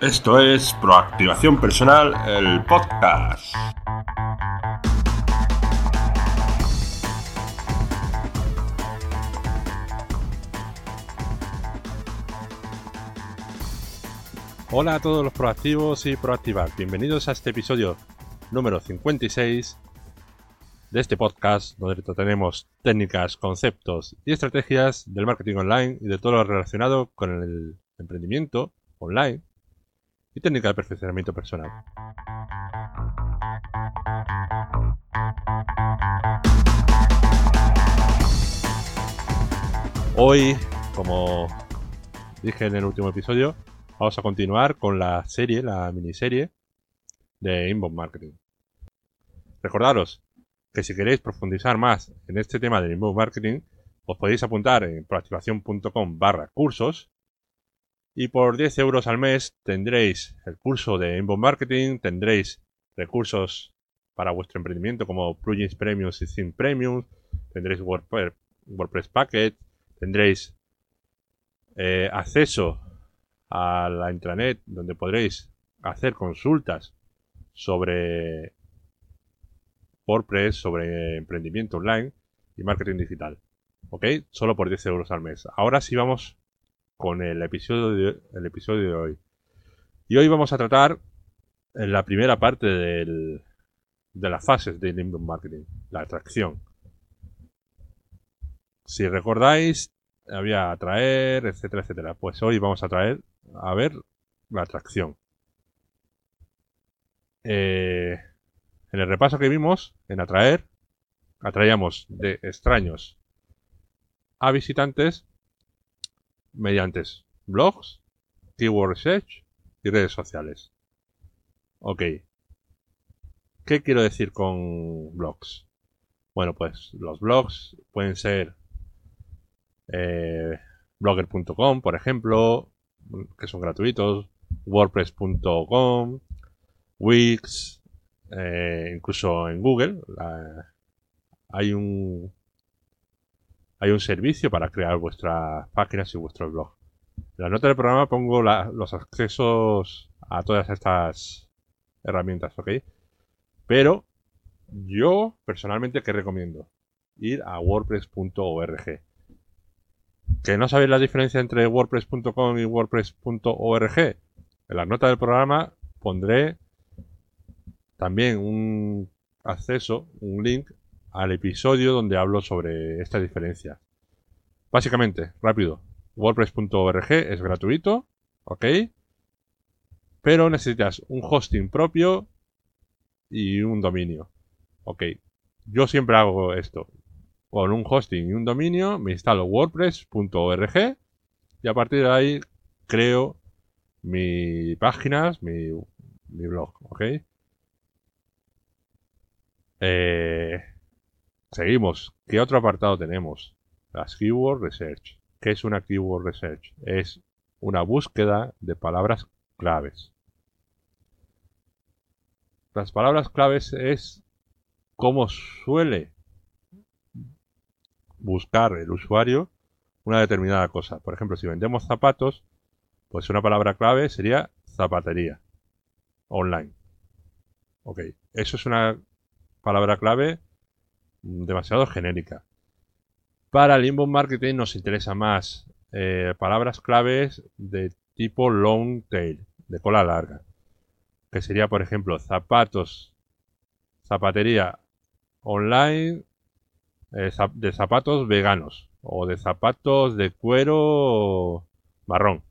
Esto es Proactivación Personal, el podcast. Hola a todos los proactivos y proactivas, bienvenidos a este episodio número 56 de este podcast donde tenemos técnicas, conceptos y estrategias del marketing online y de todo lo relacionado con el emprendimiento online y técnica de perfeccionamiento personal. Hoy, como dije en el último episodio, vamos a continuar con la serie, la miniserie de Inbound Marketing. Recordaros que si queréis profundizar más en este tema del Inbound Marketing, os podéis apuntar en proactivación.com barra cursos y por 10 euros al mes tendréis el curso de Inbound Marketing, tendréis recursos para vuestro emprendimiento como plugins premiums y theme premium, tendréis WordPress, WordPress Packet, tendréis eh, acceso a la intranet donde podréis hacer consultas sobre WordPress, sobre emprendimiento online y marketing digital. ¿Ok? Solo por 10 euros al mes. Ahora sí vamos con el episodio de, el episodio de hoy. Y hoy vamos a tratar la primera parte del, de las fases de inbound marketing, la atracción. Si recordáis, había atraer, etcétera, etcétera. Pues hoy vamos a traer a ver la atracción. Eh, en el repaso que vimos, en atraer, atraíamos de extraños a visitantes mediante blogs, keyword research y redes sociales. Ok. ¿Qué quiero decir con blogs? Bueno, pues los blogs pueden ser eh, blogger.com, por ejemplo, que son gratuitos, wordpress.com, Wix, eh, incluso en Google hay un hay un servicio para crear vuestras páginas y vuestros blogs. En la nota del programa pongo los accesos a todas estas herramientas, ¿ok? Pero yo personalmente, ¿qué recomiendo? Ir a wordpress.org. ¿Que no sabéis la diferencia entre wordpress.com y wordpress.org? En la nota del programa pondré también un acceso, un link al episodio donde hablo sobre esta diferencia. Básicamente, rápido, WordPress.org es gratuito, ¿ok? Pero necesitas un hosting propio y un dominio. Ok, yo siempre hago esto. Con un hosting y un dominio me instalo wordpress.org y a partir de ahí creo mis páginas, mi, mi blog, ¿ok? Eh, Seguimos. ¿Qué otro apartado tenemos? Las Keyword Research. ¿Qué es una Keyword Research? Es una búsqueda de palabras claves. Las palabras claves es cómo suele buscar el usuario una determinada cosa. Por ejemplo, si vendemos zapatos, pues una palabra clave sería zapatería online. Ok, eso es una palabra clave demasiado genérica. Para el inbound marketing nos interesa más eh, palabras claves de tipo long tail, de cola larga. Que sería, por ejemplo, zapatos, zapatería online eh, de zapatos veganos o de zapatos de cuero marrón.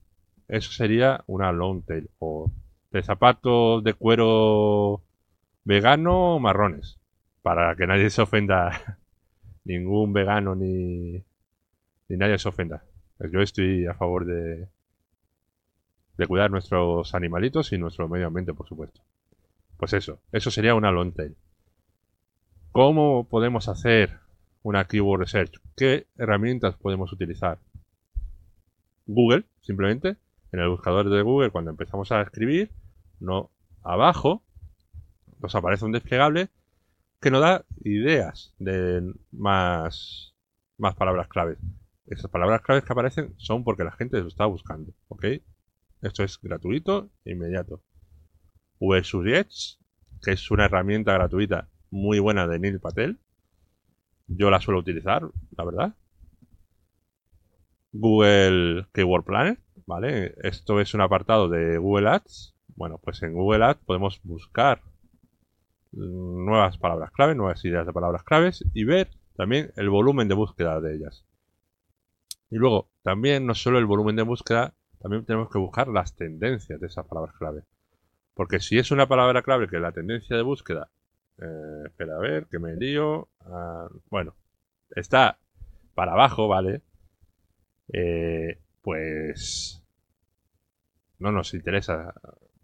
Eso sería una long tail. O de zapatos de cuero vegano marrones para que nadie se ofenda, ningún vegano ni, ni nadie se ofenda. Yo estoy a favor de, de cuidar nuestros animalitos y nuestro medio ambiente, por supuesto. Pues eso, eso sería una long tail. ¿Cómo podemos hacer una keyword research? ¿Qué herramientas podemos utilizar? Google, simplemente, en el buscador de Google, cuando empezamos a escribir, no abajo nos aparece un desplegable que nos da ideas de más, más palabras claves. Esas palabras claves que aparecen son porque la gente lo está buscando, ¿ok? Esto es gratuito e inmediato. VSURIEX, que es una herramienta gratuita muy buena de Neil Patel. Yo la suelo utilizar, la verdad. Google Keyword Planner, ¿vale? Esto es un apartado de Google Ads. Bueno, pues en Google Ads podemos buscar nuevas palabras clave, nuevas ideas de palabras claves y ver también el volumen de búsqueda de ellas. Y luego, también no solo el volumen de búsqueda, también tenemos que buscar las tendencias de esas palabras clave. Porque si es una palabra clave que la tendencia de búsqueda, eh, espera a ver, que me lío, ah, bueno, está para abajo, ¿vale? Eh, pues no nos interesa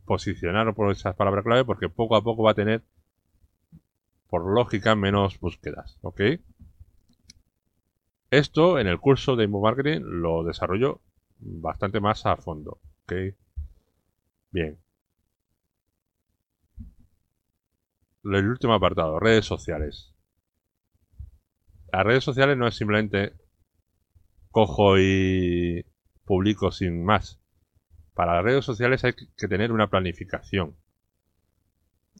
posicionar por esas palabras clave porque poco a poco va a tener, por lógica, menos búsquedas, ¿ok? Esto en el curso de Inbound Marketing lo desarrollo bastante más a fondo, ¿ok? Bien. El último apartado, redes sociales. Las redes sociales no es simplemente cojo y publico sin más. Para las redes sociales hay que tener una planificación.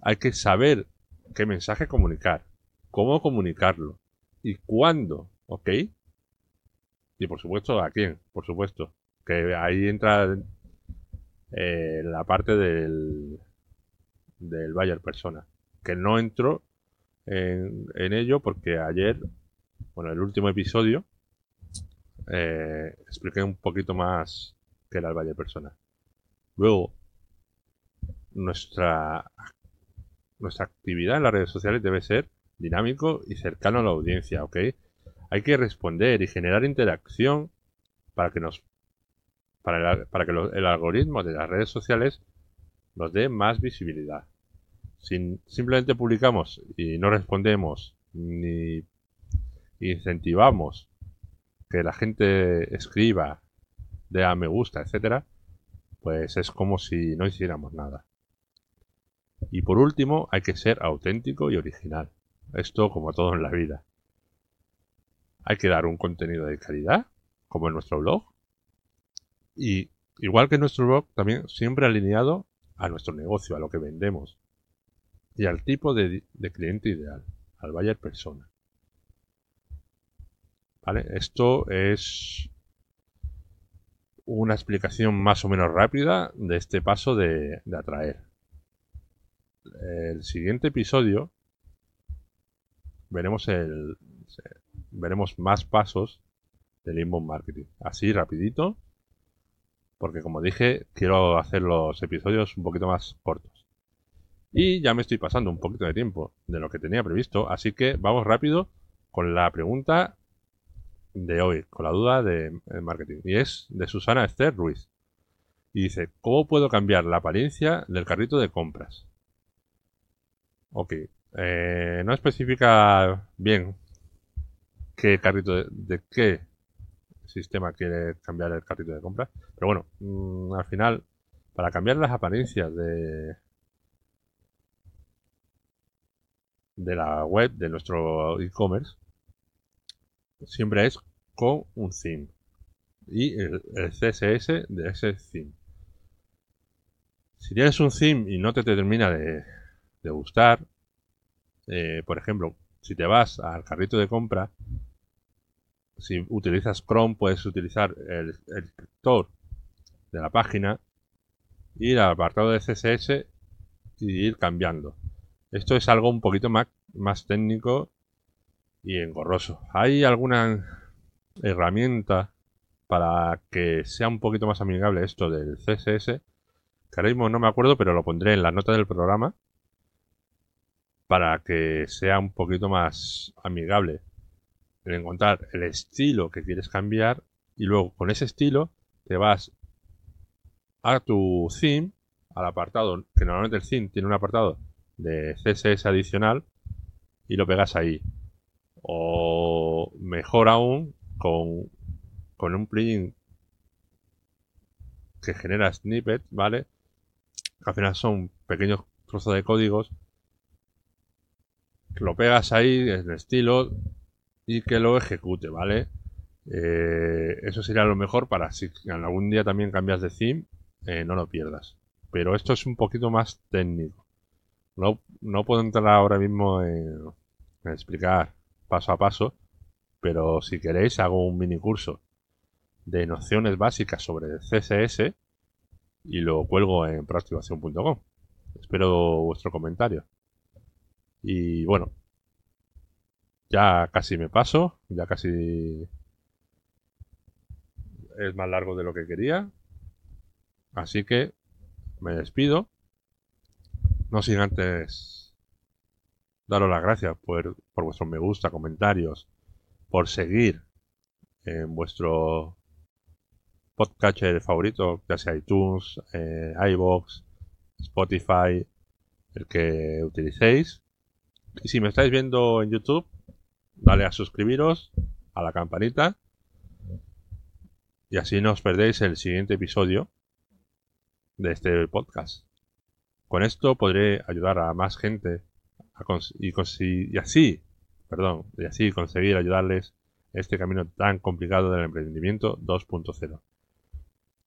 Hay que saber qué mensaje comunicar, cómo comunicarlo y cuándo, ¿ok? Y por supuesto a quién, por supuesto. Que ahí entra eh, la parte del, del buyer persona. Que no entro en, ello porque ayer, bueno, el último episodio, eh, expliqué un poquito más que era el Valle Persona. Luego, nuestra, nuestra actividad en las redes sociales debe ser dinámico y cercano a la audiencia, ¿ok? Hay que responder y generar interacción para que nos para, para que el algoritmo de las redes sociales nos dé más visibilidad. Si simplemente publicamos y no respondemos ni incentivamos que la gente escriba, dé a me gusta, etcétera, pues es como si no hiciéramos nada. Y por último, hay que ser auténtico y original. Esto como todo en la vida. Hay que dar un contenido de calidad, como en nuestro blog. Y igual que en nuestro blog, también siempre alineado a nuestro negocio, a lo que vendemos. Y al tipo de, cliente ideal, al buyer persona. Esto es una explicación más o menos rápida de este paso de, atraer. El siguiente episodio veremos el veremos más pasos del inbound marketing. Así rapidito, porque como dije, quiero hacer los episodios un poquito más cortos. Y ya me estoy pasando un poquito de tiempo de lo que tenía previsto, así que vamos rápido con la pregunta de hoy, con la duda de, marketing. Y es de Susana Esther Ruiz. Y dice, ¿cómo puedo cambiar la apariencia del carrito de compras? Ok. Eh, no especifica bien qué carrito de, qué sistema quiere cambiar el carrito de compras. Pero bueno, mm, al final, para cambiar las apariencias de, de la web, de nuestro e-commerce, siempre es con un theme y el, CSS de ese theme. Si tienes un theme y no te, termina de, gustar, eh, por ejemplo, si te vas al carrito de compra, si utilizas Chrome puedes utilizar el, el de la página, ir al apartado de CSS y ir cambiando. Esto es algo un poquito más, más técnico y engorroso. ¿Hay alguna herramienta para que sea un poquito más amigable esto del CSS? Mismo no me acuerdo, pero lo pondré en la nota del programa para que sea un poquito más amigable en encontrar el estilo que quieres cambiar y luego con ese estilo te vas a tu theme, al apartado, que normalmente el theme tiene un apartado de CSS adicional y lo pegas ahí o mejor aún con, con un plugin que genera snippets, ¿vale? Al final son pequeños trozos de códigos lo pegas ahí en estilo y que lo ejecute, ¿vale? Eh, eso sería lo mejor para si algún día también cambias de theme, eh, no lo pierdas. Pero esto es un poquito más técnico. No, no puedo entrar ahora mismo en, en explicar paso a paso, pero si queréis hago un mini curso de nociones básicas sobre CSS y lo cuelgo en proactivación.com. Espero vuestro comentario. Y bueno, ya casi me paso, ya casi es más largo de lo que quería. Así que me despido. No sin antes daros las gracias por, por vuestros me gusta, comentarios, por seguir en vuestro podcatcher favorito, ya sea iTunes, eh, iBox, Spotify, el que utilicéis. Y si me estáis viendo en YouTube, dale a suscribiros, a la campanita, y así no os perdéis el siguiente episodio de este podcast. Con esto podré ayudar a más gente a y, y así, perdón, y así conseguir ayudarles este camino tan complicado del emprendimiento 2.0.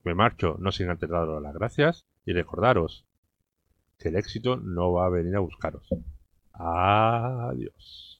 Me marcho no sin antes daros las gracias y recordaros que el éxito no va a venir a buscaros. Adiós.